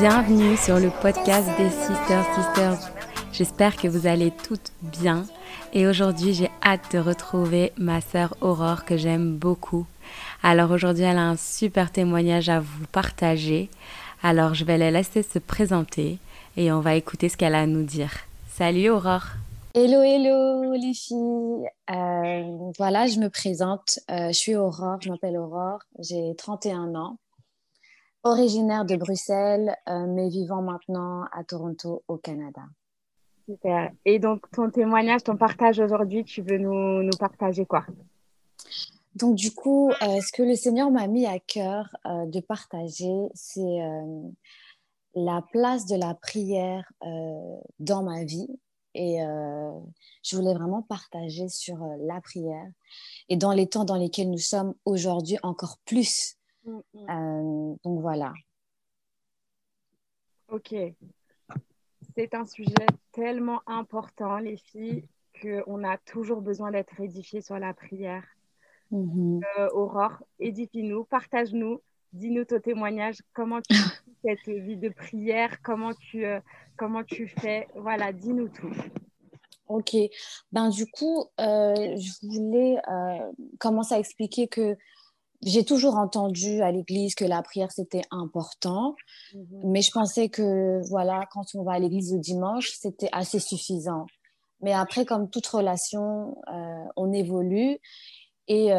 Bienvenue sur le podcast des Sisters Sisters. J'espère que vous allez toutes bien et aujourd'hui j'ai hâte de retrouver ma sœur Aurore que j'aime beaucoup. Alors aujourd'hui elle a un super témoignage à vous partager. Alors je vais la laisser se présenter et on va écouter ce qu'elle a à nous dire. Salut Aurore Hello, hello les filles. Euh, voilà, je me présente. Euh, je suis Aurore, je m'appelle Aurore, j'ai 31 ans, originaire de Bruxelles, euh, mais vivant maintenant à Toronto, au Canada. Super. Et donc, ton témoignage, ton partage aujourd'hui, tu veux nous, nous partager quoi? Donc, du coup, ce que le Seigneur m'a mis à cœur de partager, c'est la place de la prière dans ma vie et euh, je voulais vraiment partager sur euh, la prière. Et dans les temps dans lesquels nous sommes aujourd'hui, encore plus. Mm, mm. Euh, donc voilà. Ok. C'est un sujet tellement important, les filles, qu'on a toujours besoin d'être édifié sur la prière. Mm-hmm. Aurore, édifie-nous, partage-nous, dis-nous ton témoignage, comment tu cette vie de prière, comment tu, euh, comment tu fais? Voilà, dis-nous tout. Ok, ben du coup, euh, je voulais euh, commencer à expliquer que j'ai toujours entendu à l'église que la prière c'était important, mhm. mais je pensais que voilà, quand on va à l'église le dimanche, c'était assez suffisant. Mais après, comme toute relation, on évolue et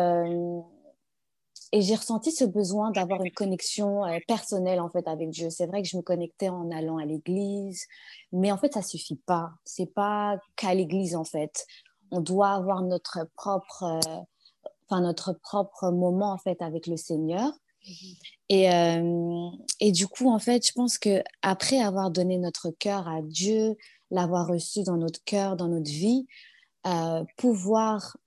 et j'ai ressenti ce besoin d'avoir une connexion euh, personnelle en fait avec Dieu. C'est vrai que je me connectais en allant à l'église, mais en fait ça suffit pas. C'est pas qu'à l'église en fait. On doit avoir notre propre, euh, enfin notre propre moment en fait avec le Seigneur. Et, euh, et du coup en fait, je pense que après avoir donné notre cœur à Dieu, l'avoir reçu dans notre cœur, dans notre vie, pouvoir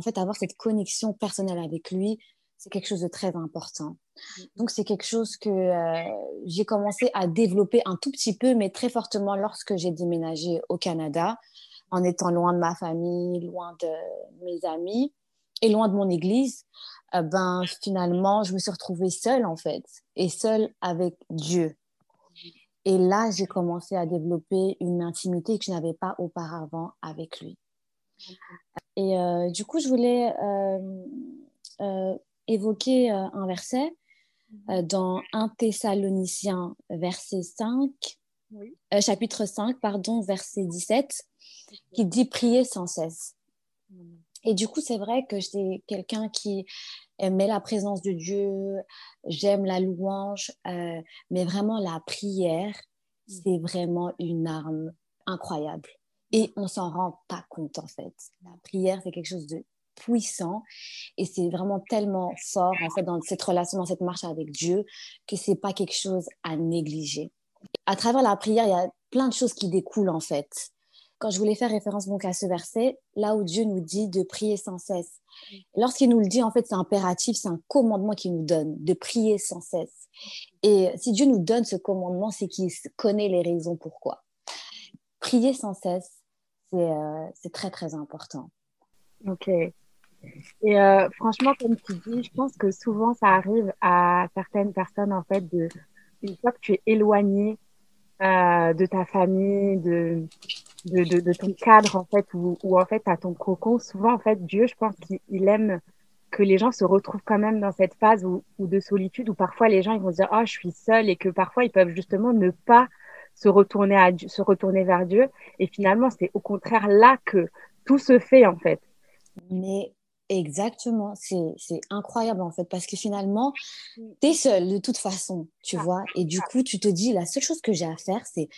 en fait, avoir cette connexion personnelle avec lui, c'est quelque chose de très important. Mm. Donc, c'est quelque chose que euh, j'ai commencé à développer un tout petit peu, mais très fortement lorsque j'ai déménagé au Canada, en étant loin de ma famille, loin de mes amis et loin de mon église. Euh, ben, finalement, je me suis retrouvée seule, en fait, et seule avec Dieu. Et là, j'ai commencé à développer une intimité que je n'avais pas auparavant avec lui. Et euh, du coup, je voulais euh, évoquer un verset dans 1 Thessaloniciens, verset 5, chapitre 5, pardon, verset 17, qui dit prier sans cesse. Et du coup, c'est vrai que j'étais quelqu'un qui aimait la présence de Dieu, j'aime la louange, mais vraiment la prière, mm. c'est vraiment une arme incroyable et on s'en rend pas compte en fait. La prière, c'est quelque chose de puissant et c'est vraiment tellement fort en fait dans cette relation, dans cette marche avec Dieu que c'est pas quelque chose à négliger. À travers la prière, il y a plein de choses qui découlent en fait. Quand je voulais faire référence donc à ce verset, là où Dieu nous dit de prier sans cesse. Lorsqu'il nous le dit, en fait, c'est impératif, c'est un commandement qu'il nous donne de prier sans cesse. Et si Dieu nous donne ce commandement, c'est qu'il connaît les raisons pourquoi. Prier sans cesse, euh, c'est très, très important. Ok. Et euh, franchement, comme tu dis, je pense que souvent ça arrive à certaines personnes, en fait, de, une fois que tu es éloigné euh, de ta famille, de, de, de, ton cadre, en fait, ou, ou en fait à ton cocon, souvent, en fait, Dieu, je pense qu'il aime que les gens se retrouvent quand même dans cette phase où, de solitude où parfois les gens ils vont dire oh je suis seule et que parfois ils peuvent justement ne pas se retourner, à, se retourner vers Dieu. Et finalement, c'est au contraire là que tout se fait, en fait. Mais exactement, c'est incroyable, en fait, parce que finalement, tu es seule de toute façon, tu ah. vois. Et du coup, tu te dis, la seule chose que j'ai à faire, c'est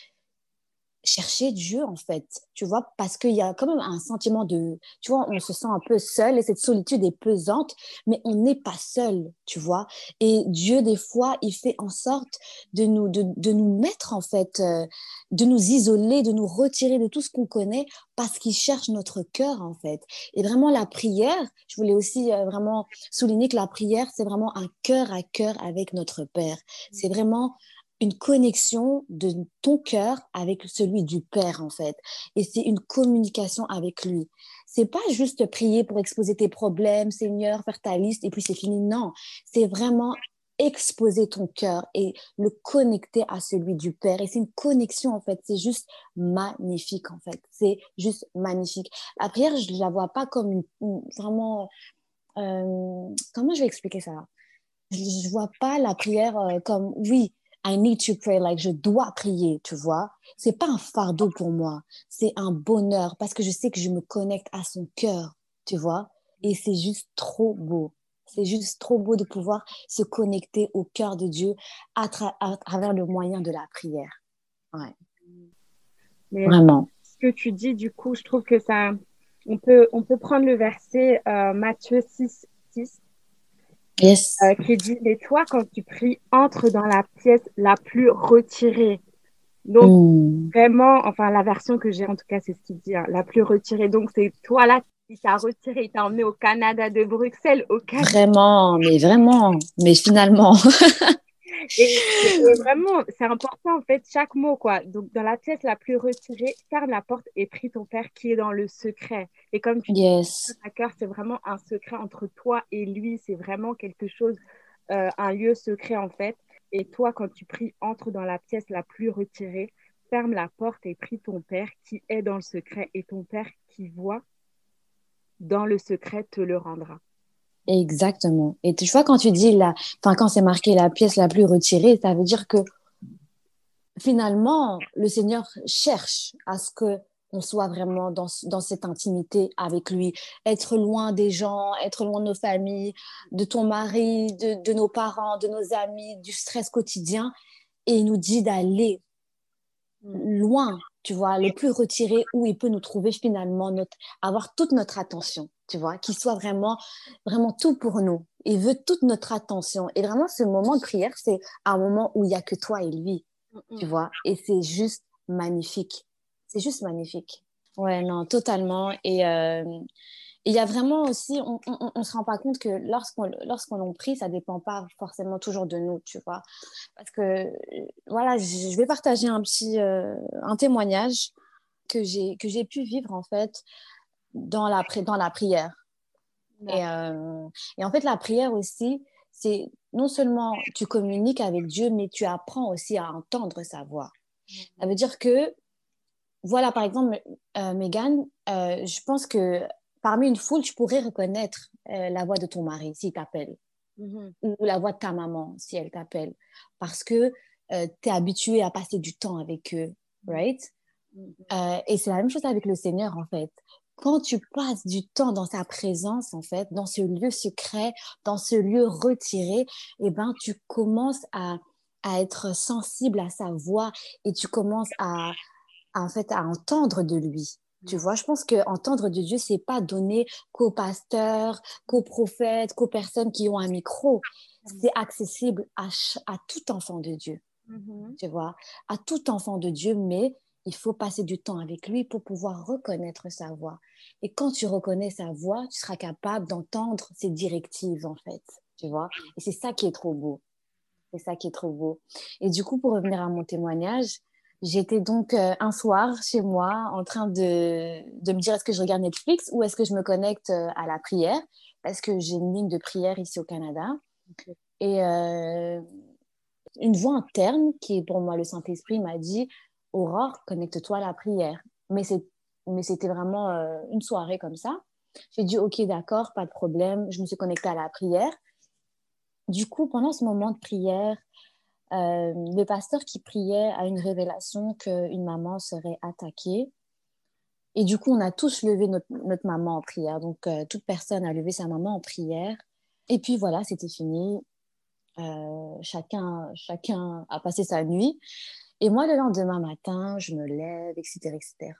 chercher Dieu en fait, tu vois, parce qu'il y a quand même un sentiment de, tu vois, on se sent un peu seul et cette solitude est pesante, mais on n'est pas seul, tu vois. Et Dieu, des fois, il fait en sorte de nous, de, de nous mettre en fait, euh, de nous isoler, de nous retirer de tout ce qu'on connaît parce qu'il cherche notre cœur en fait. Et vraiment la prière, je voulais aussi euh, vraiment souligner que la prière, c'est vraiment un cœur à cœur avec notre Père. C'est vraiment une connexion de ton cœur avec celui du Père en fait. Et c'est une communication avec lui. C'est pas juste prier pour exposer tes problèmes, Seigneur, faire ta liste et puis c'est fini. Non, c'est vraiment exposer ton cœur et le connecter à celui du Père. Et c'est une connexion, en fait. C'est juste magnifique, en fait. C'est juste magnifique. La prière, je la vois pas comme vraiment... Euh, comment je vais expliquer ça? Je ne vois pas la prière euh, comme, oui, I need to pray, like je dois prier, tu vois. C'est pas un fardeau pour moi, c'est un bonheur parce que je sais que je me connecte à son cœur, tu vois. Et c'est juste trop beau. C'est juste trop beau de pouvoir se connecter au cœur de Dieu à, travers le moyen de la prière. Ouais. Vraiment. Ce que tu dis, du coup, je trouve que ça, on peut, on peut prendre le verset euh, Matthieu 6, 6 yes. Euh, qui dit Mais toi, quand tu pries, entre dans la pièce la plus retirée. Donc, vraiment, enfin, la version que j'ai, en tout cas, c'est ce qu'il dit, hein, la plus retirée. Donc, c'est toi là, il t'a retiré, il t'a emmené au Canada de Bruxelles, au Canada. Vraiment, mais vraiment, mais finalement. Et, vraiment, c'est important en fait, chaque mot quoi. Donc, dans la pièce la plus retirée, ferme la porte et prie ton Père qui est dans le secret. Et comme tu yes. dis, c'est vraiment un secret entre toi et lui. C'est vraiment quelque chose, euh, un lieu secret en fait. Et toi, quand tu pries, entre dans la pièce la plus retirée, ferme la porte et prie ton Père qui est dans le secret. Et ton Père qui voit dans le secret te le rendra. Exactement. Et tu vois, quand tu dis, la, enfin, quand c'est marqué la pièce la plus retirée, ça veut dire que finalement, le Seigneur cherche à ce que on soit vraiment dans, dans cette intimité avec lui, être loin des gens, être loin de nos familles, de ton mari, de, de nos parents, de nos amis, du stress quotidien. Et il nous dit d'aller loin, tu vois, le plus retiré où il peut nous trouver finalement, notre, avoir toute notre attention tu vois, qu'il soit vraiment, vraiment tout pour nous. Il veut toute notre attention. Et vraiment, ce moment de prière, c'est un moment où il n'y a que toi et lui, tu vois. Et c'est juste magnifique. C'est juste magnifique. Ouais, non, totalement. Et euh, il y a vraiment aussi, on ne se rend pas compte que lorsqu'on lorsqu'on prie, ça ne dépend pas forcément toujours de nous, tu vois. Parce que, voilà, je vais partager un petit euh, un témoignage que j'ai pu vivre, en fait, dans la, dans la prière. Et, euh, et, en fait, la prière aussi, c'est non seulement tu communiques avec Dieu, mais tu apprends aussi à entendre sa voix. Ça veut dire que, voilà, par exemple, euh, Megan, euh, je pense que parmi une foule, tu pourrais reconnaître la voix de ton mari s'il t'appelle, mm-hmm. ou la voix de ta maman si elle t'appelle, parce que tu es habitué à passer du temps avec eux, right? Mm-hmm. et c'est la même chose avec le Seigneur, en fait quand tu passes du temps dans sa présence, en fait, dans ce lieu secret, dans ce lieu retiré, eh ben, tu commences à, à être sensible à sa voix et tu commences à, en fait, à entendre de lui. Tu vois, je pense que entendre de Dieu, c'est pas donné qu'aux pasteurs, qu'aux prophètes, qu'aux personnes qui ont un micro. C'est accessible à, à, tout enfant de Dieu. Mm-hmm. Tu vois, à tout enfant de Dieu, mais il faut passer du temps avec lui pour pouvoir reconnaître sa voix. Et quand tu reconnais sa voix, tu seras capable d'entendre ses directives, en fait. Tu vois Et c'est ça qui est trop beau. C'est ça qui est trop beau. Et du coup, pour revenir à mon témoignage, j'étais donc euh, un soir chez moi en train de, de me dire est-ce que je regarde Netflix ou est-ce que je me connecte euh, à la prière? Parce que j'ai une ligne de prière ici au Canada. Et euh, une voix interne, qui est pour moi le Saint-Esprit, m'a dit Aurore, connecte-toi à la prière. Mais c'était vraiment euh, une soirée comme ça. J'ai dit, OK, d'accord, pas de problème. Je me suis connectée à la prière. Du coup, pendant ce moment de prière, euh, le pasteur qui priait a une révélation qu'une maman serait attaquée. Et du coup, on a tous levé notre, maman en prière. Donc, euh, toute personne a levé sa maman en prière. Et puis voilà, c'était fini. chacun, chacun a passé sa nuit. Et moi, le lendemain matin, je me lève, etc., etc.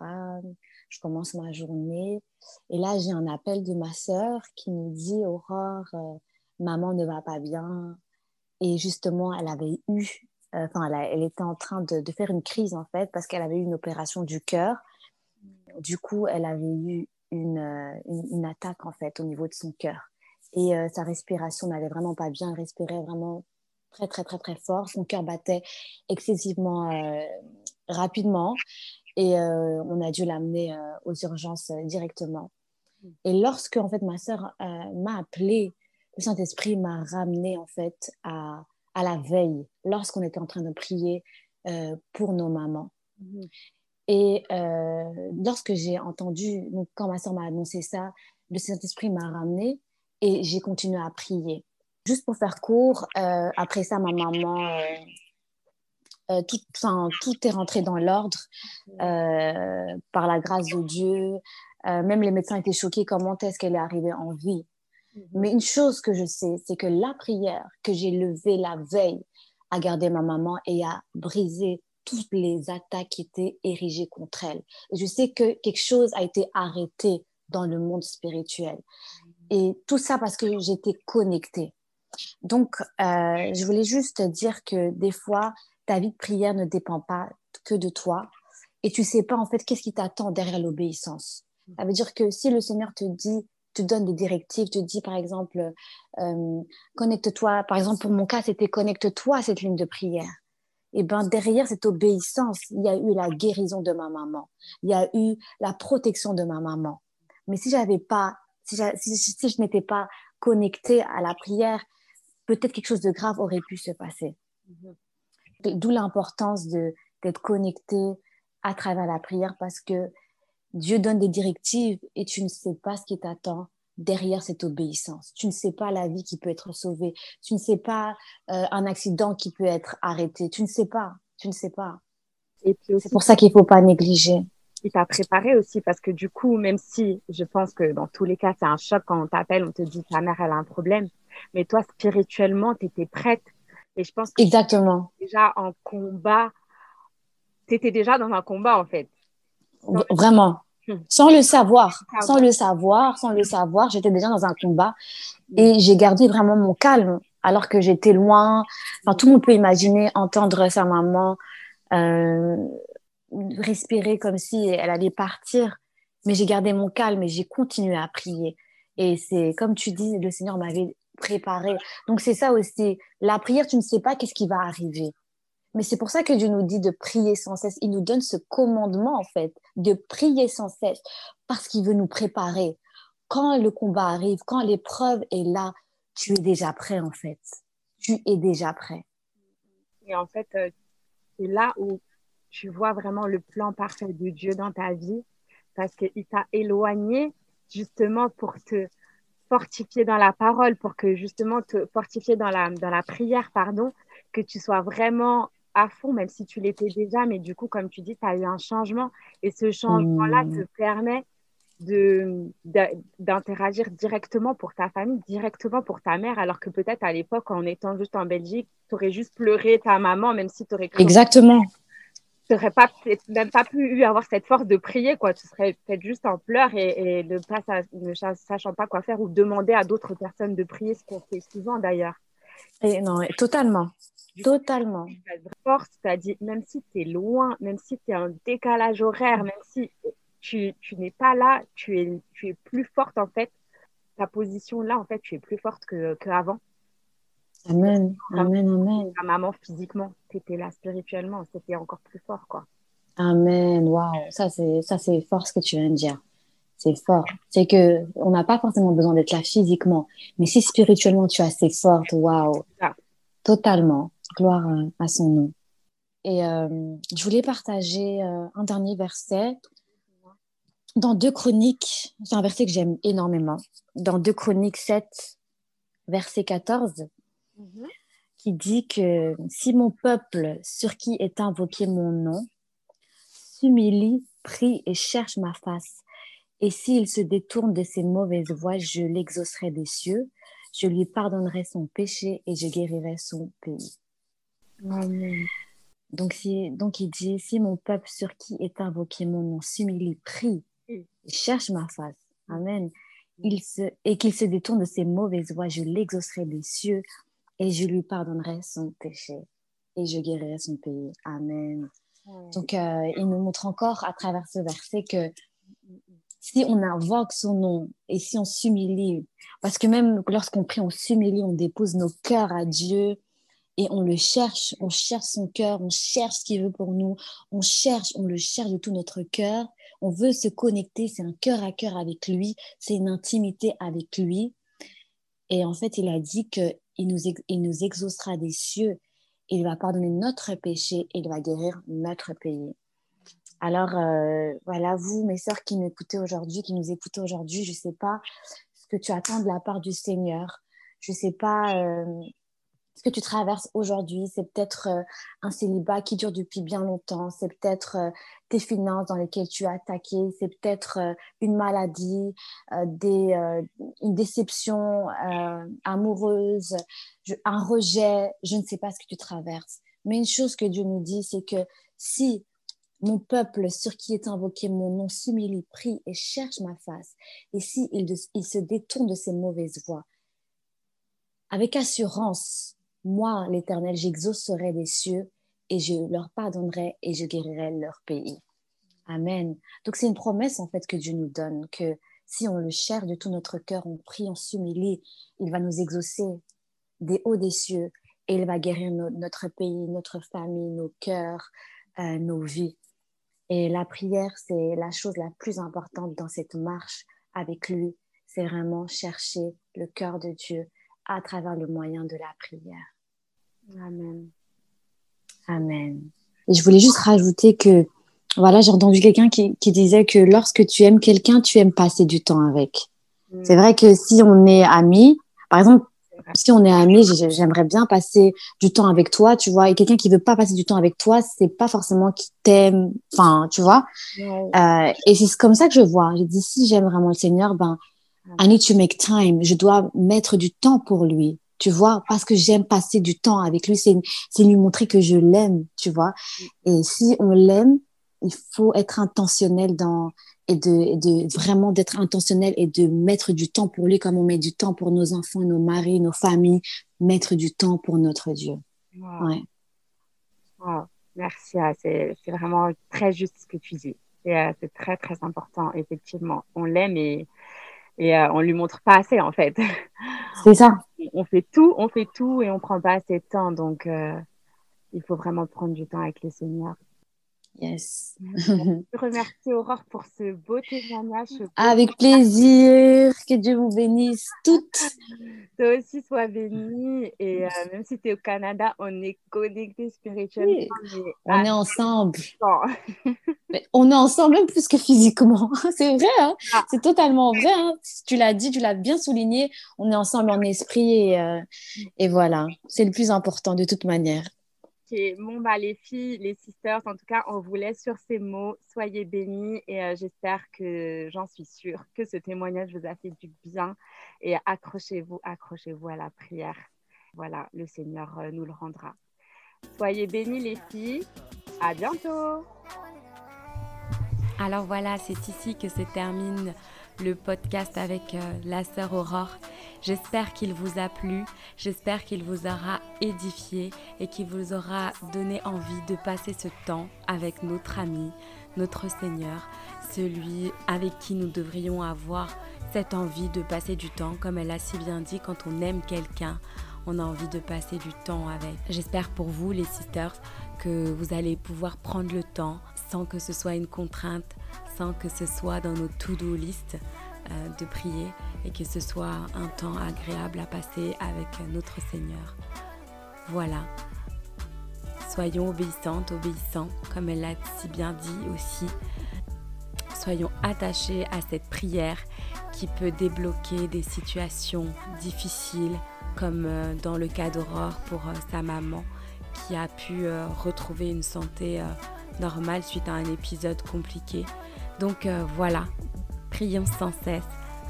Je commence ma journée. Et là, j'ai un appel de ma sœur qui me dit, Aurore, euh, maman ne va pas bien. Et justement, elle avait eu, euh, enfin, elle, était en train de, faire une crise, en fait, parce qu'elle avait eu une opération du cœur. Du coup, elle avait eu une, euh, une, attaque, en fait, au niveau de son cœur. Et sa respiration n'allait vraiment pas bien. Elle respirait vraiment très, très, très, très fort. Son cœur battait excessivement euh, rapidement et euh, on a dû l'amener euh, aux urgences directement. Mm. Et lorsque, en fait, ma sœur m'a appelée, le Saint-Esprit m'a ramené, en fait, à, à la veille, lorsqu'on était en train de prier pour nos mamans. Mhm. Et euh, lorsque j'ai entendu, donc quand ma soeur m'a annoncé ça, le Saint-Esprit m'a ramené et j'ai continué à prier. Juste pour faire court, euh, après ça, ma maman, tout, tout est rentré dans l'ordre par la grâce de Dieu. même les médecins étaient choqués comment est-ce qu'elle est arrivée en vie? Mhm. Mais une chose que je sais, c'est que la prière que j'ai levée la veille a gardé ma maman et a brisé toutes les attaques qui étaient érigées contre elle. Et je sais que quelque chose a été arrêté dans le monde spirituel. Mhm. Et tout ça parce que j'étais connectée. Donc, euh, je voulais juste dire que des fois, ta vie de prière ne dépend pas que de toi. Et tu sais pas, en fait, qu'est-ce qui t'attend derrière l'obéissance. Mhm. Ça veut dire que si le Seigneur te dit, te donne des directives, te dit par exemple, euh, connecte-toi, par exemple pour mon cas, c'était connecte-toi à cette ligne de prière. Et ben derrière cette obéissance, il y a eu la guérison de ma maman, il y a eu la protection de ma maman. Mais si j'avais pas, si, si, je n'étais pas connectée à la prière, peut-être quelque chose de grave aurait pu se passer. Mm-hmm. D'où l'importance d'être connecté à travers la prière parce que Dieu donne des directives et tu ne sais pas ce qui t'attend derrière cette obéissance. Tu ne sais pas la vie qui peut être sauvée. Tu ne sais pas euh, un accident qui peut être arrêté. Tu ne sais pas. Tu ne sais pas. Et puis c'est pour ça qu'il ne faut pas négliger. Il t'a préparé aussi parce que du coup, même si je pense que dans tous les cas, c'est un choc quand on t'appelle, on te dit ta mère, elle a un problème. Mais toi, spirituellement, tu étais prête. Et je pense que Exactement. déjà en combat, tu étais déjà dans un combat en fait. Vraiment. Hmm. Sans le savoir, sans le savoir, sans le savoir, j'étais déjà dans un combat et j'ai gardé vraiment mon calme alors que j'étais loin. Enfin, tout le monde peut imaginer entendre sa maman euh, respirer comme si elle allait partir, mais j'ai gardé mon calme et j'ai continué à prier. Et c'est comme tu dis, le Seigneur m'avait préparé. Donc c'est ça aussi. La prière, tu ne sais pas qu'est-ce qui va arriver. Mais c'est pour ça que Dieu nous dit de prier sans cesse. Il nous donne ce commandement, en fait, de prier sans cesse, parce qu'il veut nous préparer. Quand le combat arrive, quand l'épreuve est là, tu es déjà prêt, en fait. Tu es déjà prêt. Et en fait, euh, c'est là où tu vois vraiment le plan parfait de Dieu dans ta vie, parce qu'il t'a éloigné justement pour te fortifier dans la parole, pour que justement te fortifier dans la, dans la prière, pardon, que tu sois vraiment à fond, même si tu l'étais déjà, mais du coup, comme tu dis, tu as eu un changement et ce changement-là mmh. te permet de, d'interagir directement pour ta famille, directement pour ta mère, alors que peut-être à l'époque, en étant juste en Belgique, tu aurais juste pleuré ta maman, même si tu aurais... Exactement. Tu n'aurais pas, même pas pu avoir cette force de prier, quoi. Tu serais peut-être juste en pleurs et, et ne, pas, ne sachant pas quoi faire ou demander à d'autres personnes de prier, ce qu'on fait souvent d'ailleurs. Et non, totalement. Totalement. Force, c'est-à-dire même si tu es loin, même si tu es en décalage horaire, même si tu, tu n'es pas là, tu es, tu es plus forte en fait. Ta position là, en fait, tu es plus forte qu'avant. Amen, amen, amen. Ta maman physiquement, tu étais là spirituellement, c'était encore plus fort quoi. Amen, waouh, ça c'est ça c'est fort ce que tu viens de dire. C'est fort. C'est que on n'a pas forcément besoin d'être là physiquement, mais si spirituellement tu es assez forte, waouh. Totalement. Gloire à son nom. Et euh, je voulais partager euh, un dernier verset dans deux chroniques. C'est un verset que j'aime énormément. Dans deux chroniques 7, verset 14, mhm. qui dit que si mon peuple, sur qui est invoqué mon nom, s'humilie, prie et cherche ma face, et s'il se détourne de ses mauvaises voies, je l'exaucerai des cieux, je lui pardonnerai son péché et je guérirai son pays. Donc, si, donc il dit, si mon peuple sur qui est invoqué mon nom s'humilie, prie, cherche ma face, Amen, il se, et qu'il se détourne de ses mauvaises voies, je l'exaucerai des cieux et je lui pardonnerai son péché et je guérirai son pays. Amen. Donc, euh, il nous montre encore à travers ce verset que si on invoque son nom et si on s'humilie, parce que même lorsqu'on prie, on s'humilie, on dépose nos cœurs à Dieu, et on le cherche, on cherche son cœur, on cherche ce qu'il veut pour nous, on cherche, on le cherche de tout notre cœur, on veut se connecter, c'est un cœur à cœur avec lui, c'est une intimité avec lui. Et en fait, il a dit que il nous, il nous exaucera des cieux, il va pardonner notre péché il va guérir notre pays. Alors, euh, voilà, vous, mes sœurs qui m'écoutez aujourd'hui, qui nous écoutez aujourd'hui, je ne sais pas ce que tu attends de la part du Seigneur. Je ne sais pas euh, ce que tu traverses aujourd'hui. C'est peut-être euh, un célibat qui dure depuis bien longtemps. C'est peut-être tes finances dans lesquelles tu as attaqué. C'est peut-être une maladie, des, une déception amoureuse, un rejet. Je ne sais pas ce que tu traverses. Mais une chose que Dieu nous dit, c'est que si mon peuple sur qui est invoqué mon nom s'humilie, prie et cherche ma face. Et si il, se détourne de ses mauvaises voies, avec assurance, moi, l'Éternel, j'exaucerai des cieux et je leur pardonnerai et je guérirai leur pays. Amen. Donc c'est une promesse en fait que Dieu nous donne, que si on le cherche de tout notre cœur, on prie, on s'humilie, il va nous exaucer des hauts des cieux et il va guérir notre pays, notre famille, nos cœurs, euh, nos vies. Et la prière, c'est la chose la plus importante dans cette marche avec lui. C'est vraiment chercher le cœur de Dieu à travers le moyen de la prière. Amen. Amen. Et je voulais juste rajouter que, voilà, j'ai entendu quelqu'un qui, qui, disait que lorsque tu aimes quelqu'un, tu aimes passer du temps avec. Mm. C'est vrai que si on est amis, par exemple, si on est amis, j'aimerais bien passer du temps avec toi, tu vois. Et quelqu'un qui veut pas passer du temps avec toi, c'est pas forcément qui t'aime, enfin, tu vois. Euh, et c'est comme ça que je vois. Je dis, si j'aime vraiment le Seigneur, ben, I need to make time. Je dois mettre du temps pour lui, tu vois, parce que j'aime passer du temps avec lui. C'est lui montrer que je l'aime, tu vois. Et si on l'aime, il faut être intentionnel dans et de, vraiment d'être intentionnel et de mettre du temps pour lui comme on met du temps pour nos enfants, nos maris, nos familles, mettre du temps pour notre Dieu. Ouais. Merci, ah, c'est vraiment très juste ce que tu dis. Euh, c'est très, très important, effectivement. On l'aime et, et euh, on lui montre pas assez, en fait. C'est ça. on fait tout, on fait tout et on prend pas assez de temps. Donc, euh, il faut vraiment prendre du temps avec le Seigneur. Yes. Je remercie Aurore pour ce beau témoignage. Avec plaisir. Que Dieu vous bénisse toutes. Toi aussi, sois bénie. Et euh, même si tu es au Canada, on est connectés spirituellement. On est ensemble. on est ensemble même plus que physiquement. C'est vrai. Hein. Ah. C'est totalement vrai. Hein. Tu l'as dit, tu l'as bien souligné. On est ensemble en esprit. Et, euh, et voilà. C'est le plus important de toute manière. Bon, bah, les filles, les sisters, en tout cas, on vous laisse sur ces mots. Soyez bénis et euh, j'espère que, j'en suis sûre, que ce témoignage vous a fait du bien. Et accrochez-vous, accrochez-vous à la prière. Voilà, le Seigneur euh, nous le rendra. Soyez bénis, les filles. À bientôt. Alors voilà, c'est ici que se termine le podcast avec euh, la sœur Aurore. J'espère qu'il vous a plu, j'espère qu'il vous aura édifié et qu'il vous aura donné envie de passer ce temps avec notre ami, notre Seigneur, celui avec qui nous devrions avoir cette envie de passer du temps, comme elle a si bien dit, quand on aime quelqu'un, on a envie de passer du temps avec. J'espère pour vous, les sisters, que vous allez pouvoir prendre le temps sans que ce soit une contrainte, sans que ce soit dans nos to-do list euh, de prier et que ce soit un temps agréable à passer avec notre Seigneur. Voilà. Soyons obéissantes, obéissants, comme elle l'a si bien dit aussi. Soyons attachés à cette prière qui peut débloquer des situations difficiles, comme euh, dans le cas d'Aurore pour euh, sa maman qui a pu retrouver une santé normale suite à un épisode compliqué. Donc euh, voilà, prions sans cesse,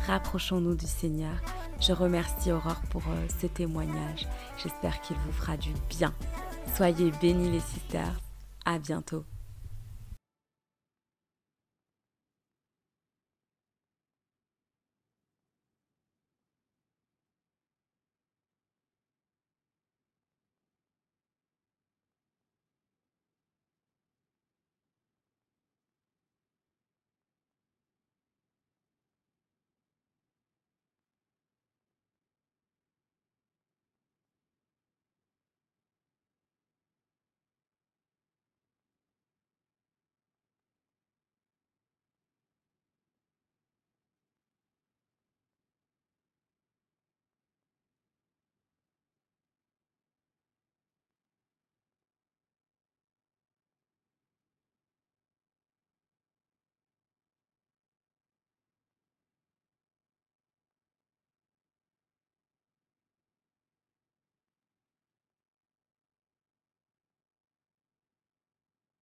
rapprochons-nous du Seigneur. Je remercie Aurore pour euh, ce témoignage. J'espère qu'il vous fera du bien. Soyez bénis les sisters. À bientôt.